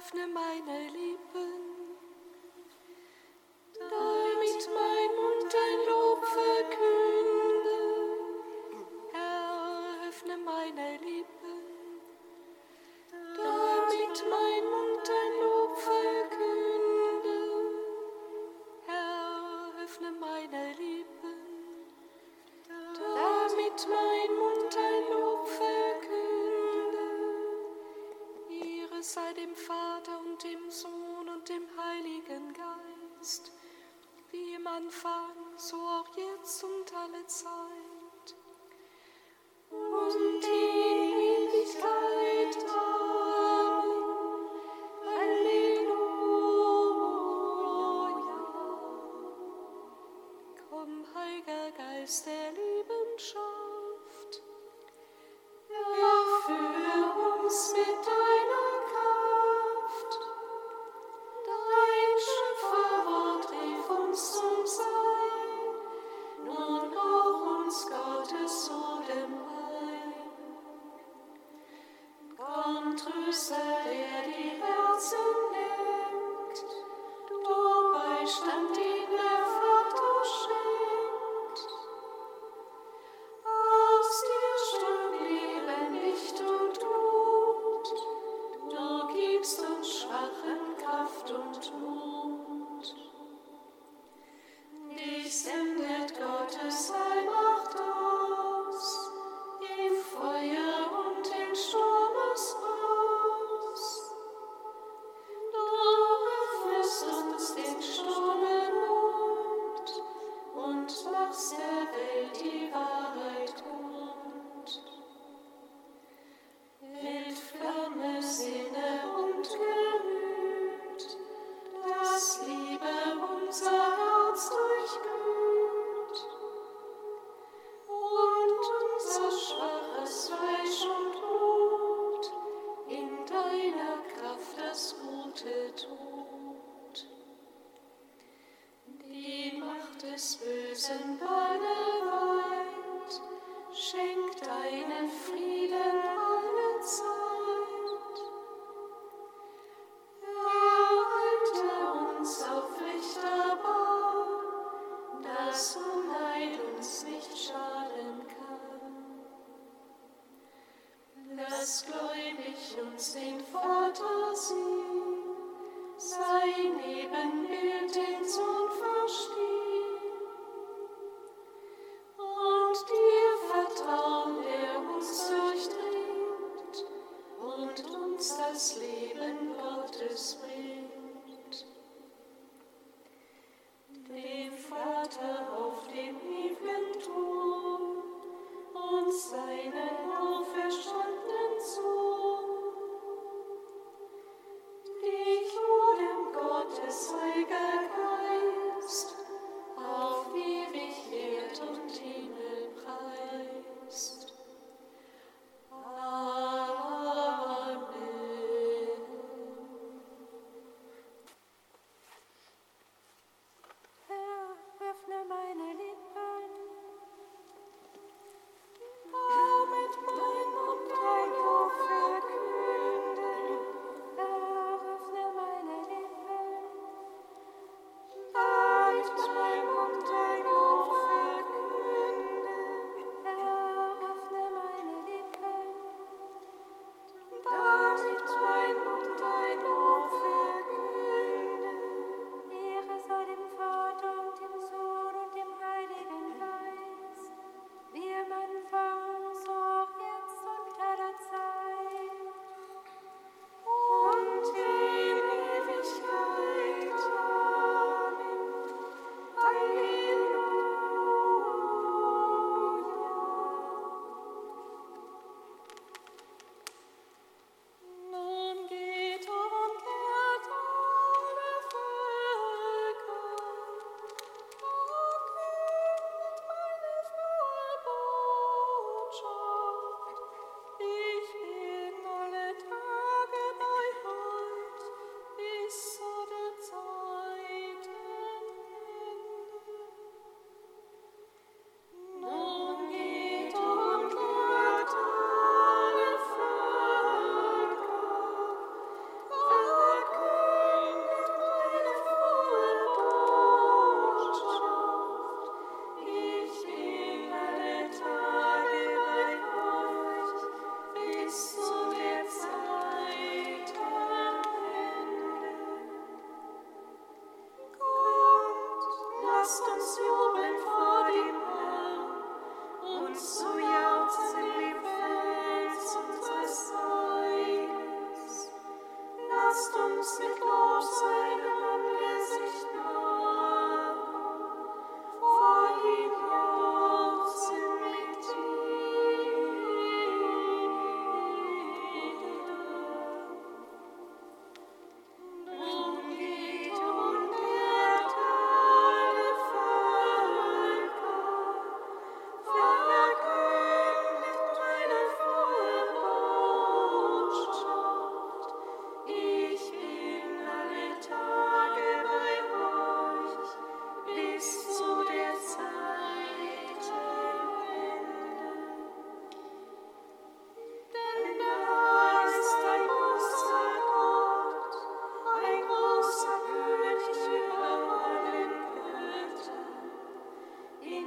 öffne meine Lippen, Licht, Schweig und Dein.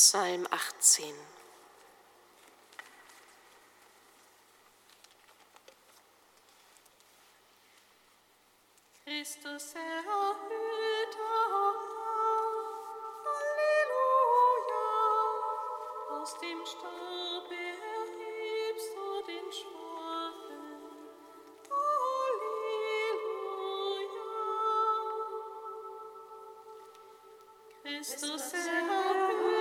Psalm 18. Christus erhöht auf, Halleluja, aus dem Staub erhebst du den Schwur. Christus erhöht.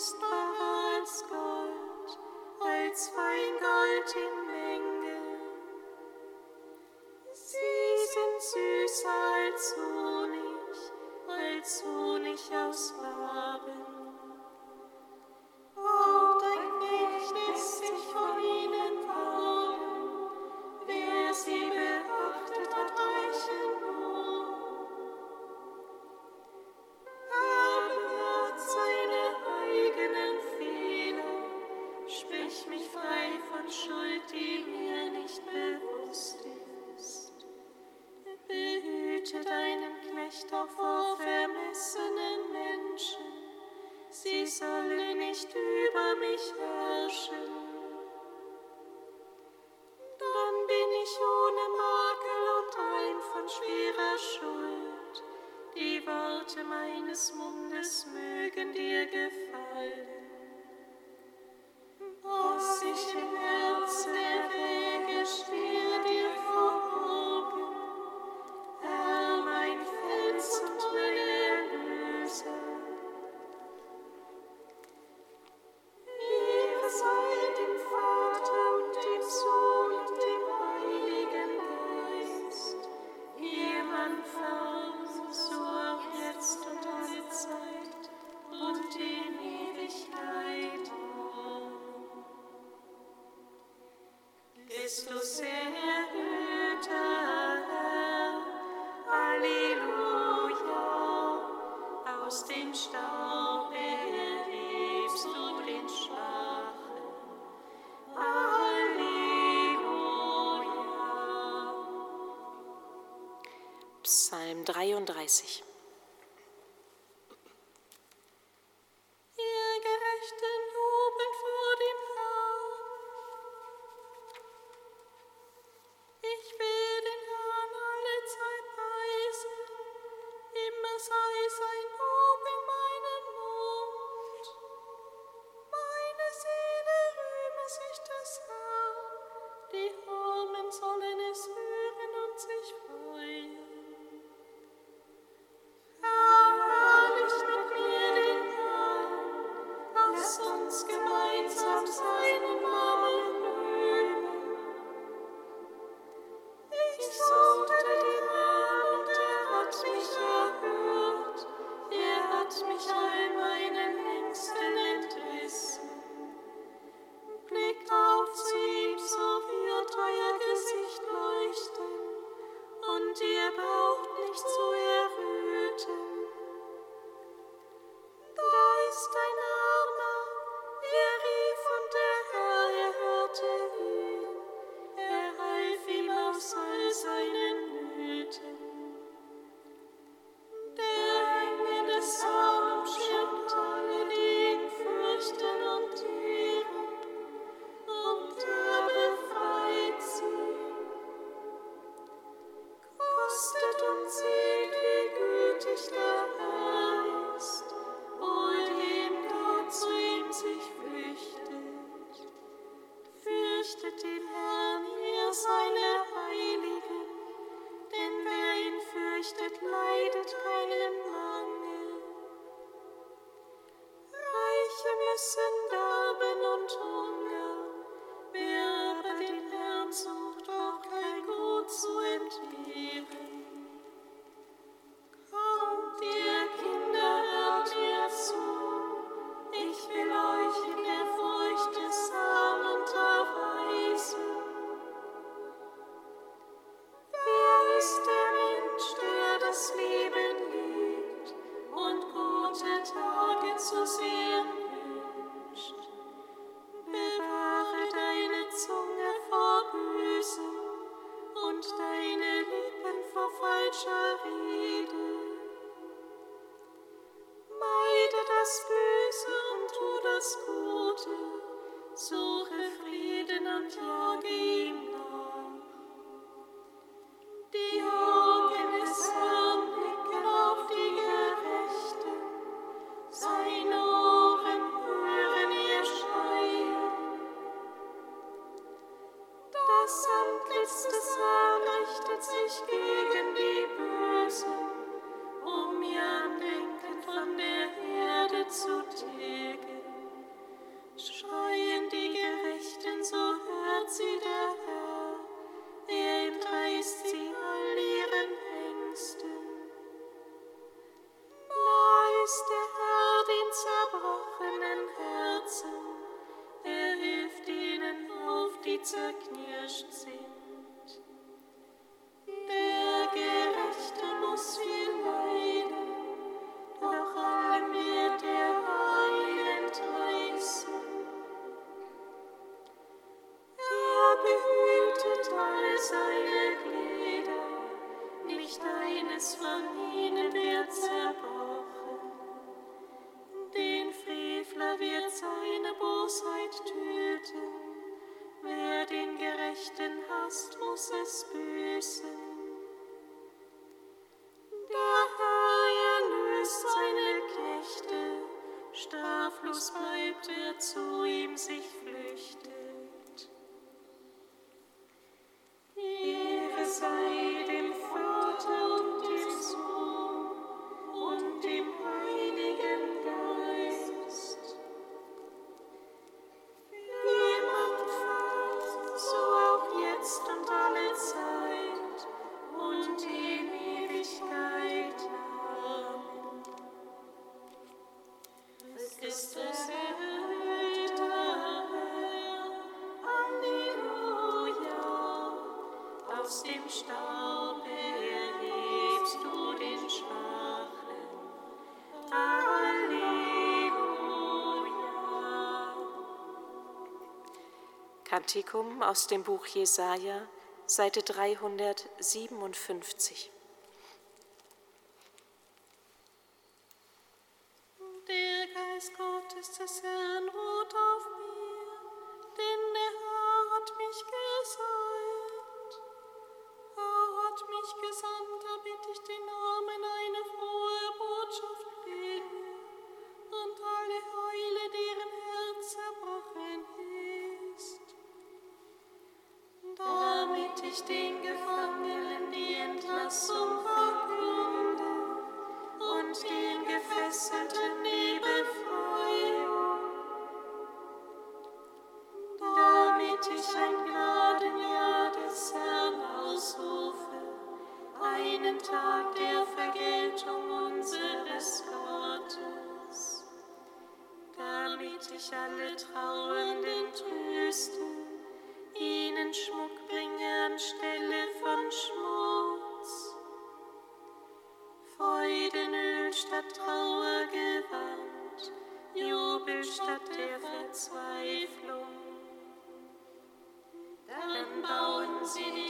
kostbarer als Gold, als Feingold in 34. Ojcze Kantikum aus dem Buch Jesaja, Seite 357. euch alle Trauernden trösten, ihnen Schmuck bringe anstelle von Schmutz, Freudenöl statt Trauergewand, Jubel statt der Verzweiflung. Dann bauen sie die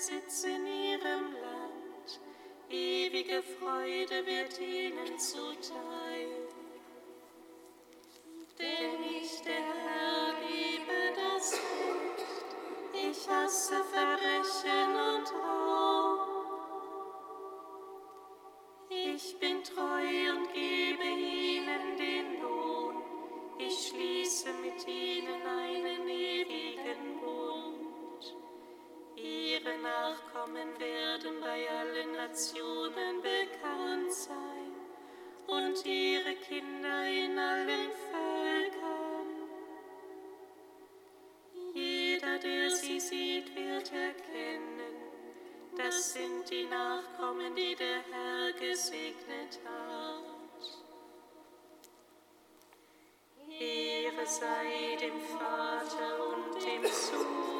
Besitz in ihrem Land. Ewige Freude wird ihnen zuteil. Denn ich, der Herr, liebe das Recht. Ich hasse Verbrechen und Raub. Ich bin treu und gebe ihnen den Lohn. Ich schließe mit ihnen einen ewigen Bund. Ihre Nachkommen werden bei allen Nationen bekannt sein und ihre Kinder in allen Völkern. Jeder, der sie sieht, wird erkennen, das sind die Nachkommen, die der Herr gesegnet hat. Ehre sei dem Vater und dem Sohn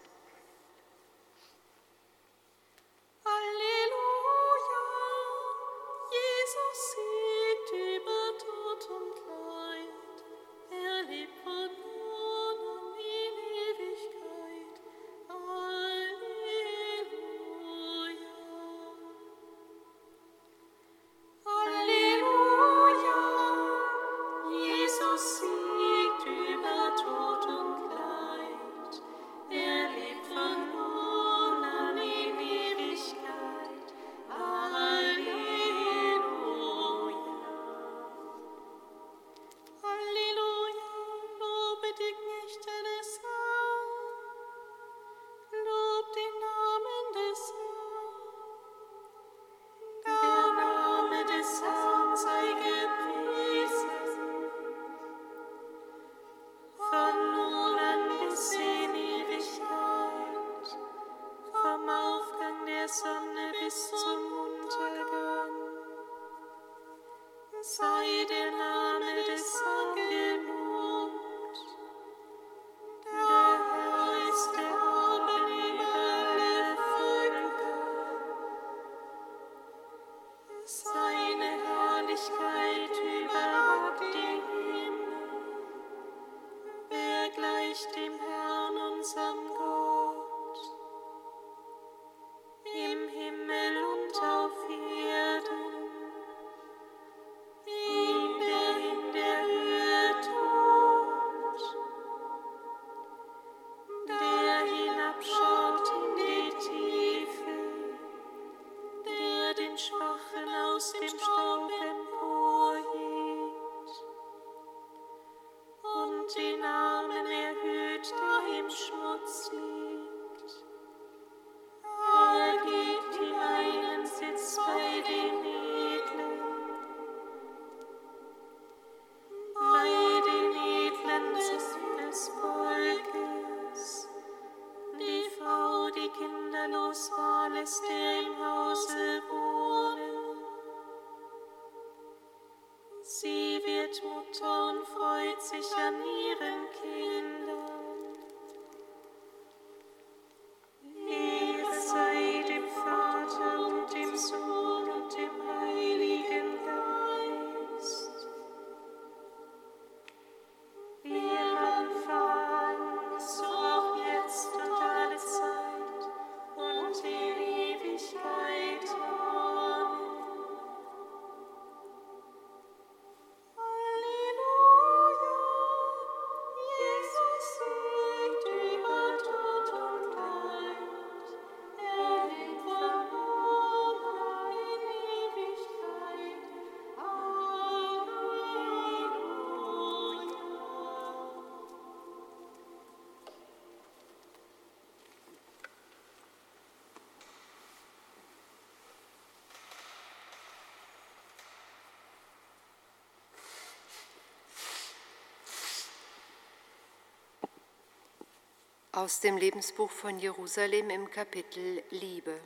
Aus dem Lebensbuch von Jerusalem im Kapitel Liebe.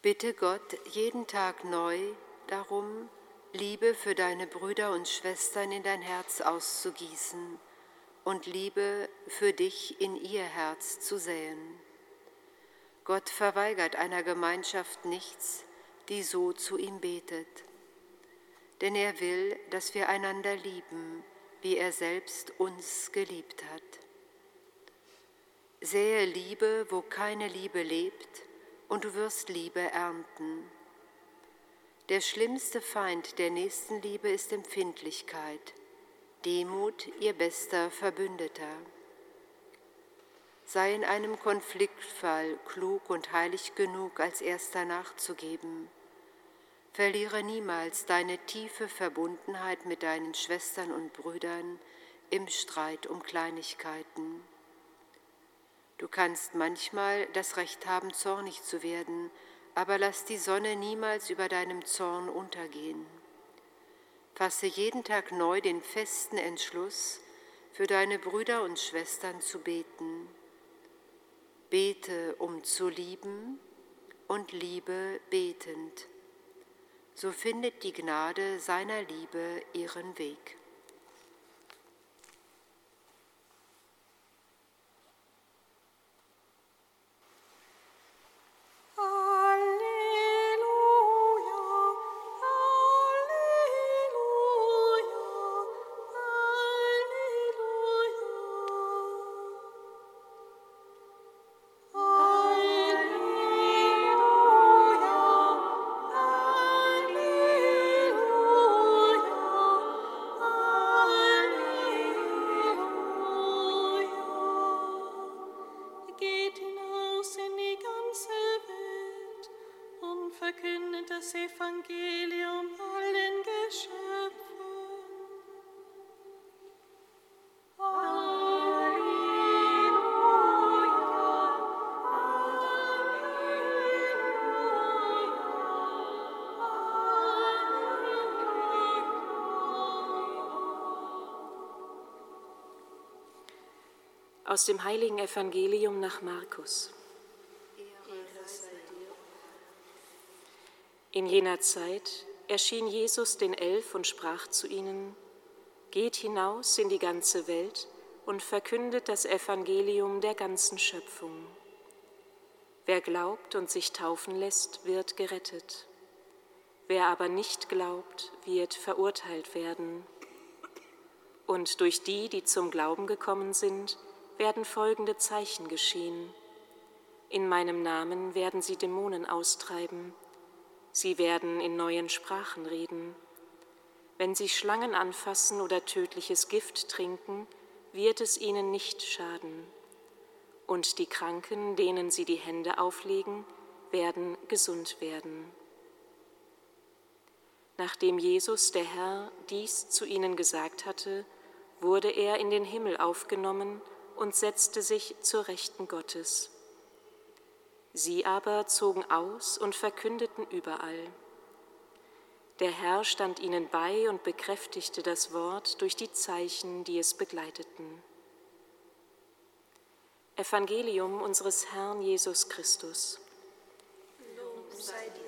Bitte Gott jeden Tag neu darum, Liebe für deine Brüder und Schwestern in dein Herz auszugießen und Liebe für dich in ihr Herz zu säen. Gott verweigert einer Gemeinschaft nichts, die so zu ihm betet. Denn er will, dass wir einander lieben wie er selbst uns geliebt hat. Sähe Liebe, wo keine Liebe lebt, und du wirst Liebe ernten. Der schlimmste Feind der Nächstenliebe ist Empfindlichkeit, Demut ihr bester Verbündeter. Sei in einem Konfliktfall klug und heilig genug, als erster nachzugeben Verliere niemals deine tiefe Verbundenheit mit deinen Schwestern und Brüdern im Streit um Kleinigkeiten. Du kannst manchmal das Recht haben, zornig zu werden, aber lass die Sonne niemals über deinem Zorn untergehen. Fasse jeden Tag neu den festen Entschluss, für deine Brüder und Schwestern zu beten. Bete, um zu lieben und liebe betend so findet die Gnade seiner Liebe ihren Weg. Aus dem heiligen Evangelium nach Markus. In jener Zeit erschien Jesus den Elf und sprach zu ihnen, Geht hinaus in die ganze Welt und verkündet das Evangelium der ganzen Schöpfung. Wer glaubt und sich taufen lässt, wird gerettet. Wer aber nicht glaubt, wird verurteilt werden. Und durch die, die zum Glauben gekommen sind, werden folgende Zeichen geschehen. In meinem Namen werden sie Dämonen austreiben, sie werden in neuen Sprachen reden. Wenn sie Schlangen anfassen oder tödliches Gift trinken, wird es ihnen nicht schaden. Und die Kranken, denen sie die Hände auflegen, werden gesund werden. Nachdem Jesus, der Herr, dies zu ihnen gesagt hatte, wurde er in den Himmel aufgenommen und setzte sich zur Rechten Gottes. Sie aber zogen aus und verkündeten überall. Der Herr stand ihnen bei und bekräftigte das Wort durch die Zeichen, die es begleiteten. Evangelium unseres Herrn Jesus Christus. Lob sei dir.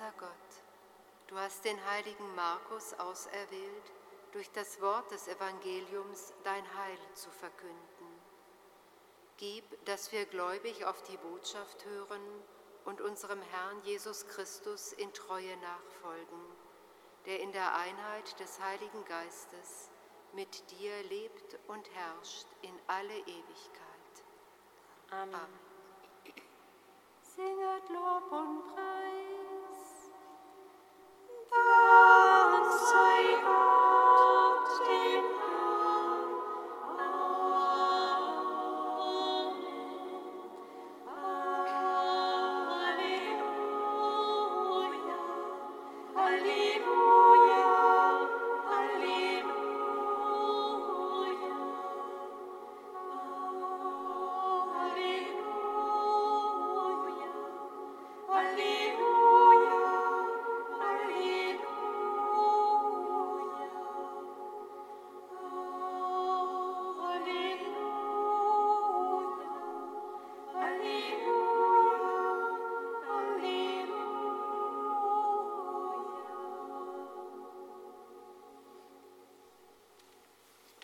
Unser Gott, du hast den heiligen Markus auserwählt, durch das Wort des Evangeliums dein Heil zu verkünden. Gib, dass wir gläubig auf die Botschaft hören und unserem Herrn Jesus Christus in Treue nachfolgen, der in der Einheit des Heiligen Geistes mit dir lebt und herrscht in alle Ewigkeit. Amen. Amen. Singet Lob und Preis.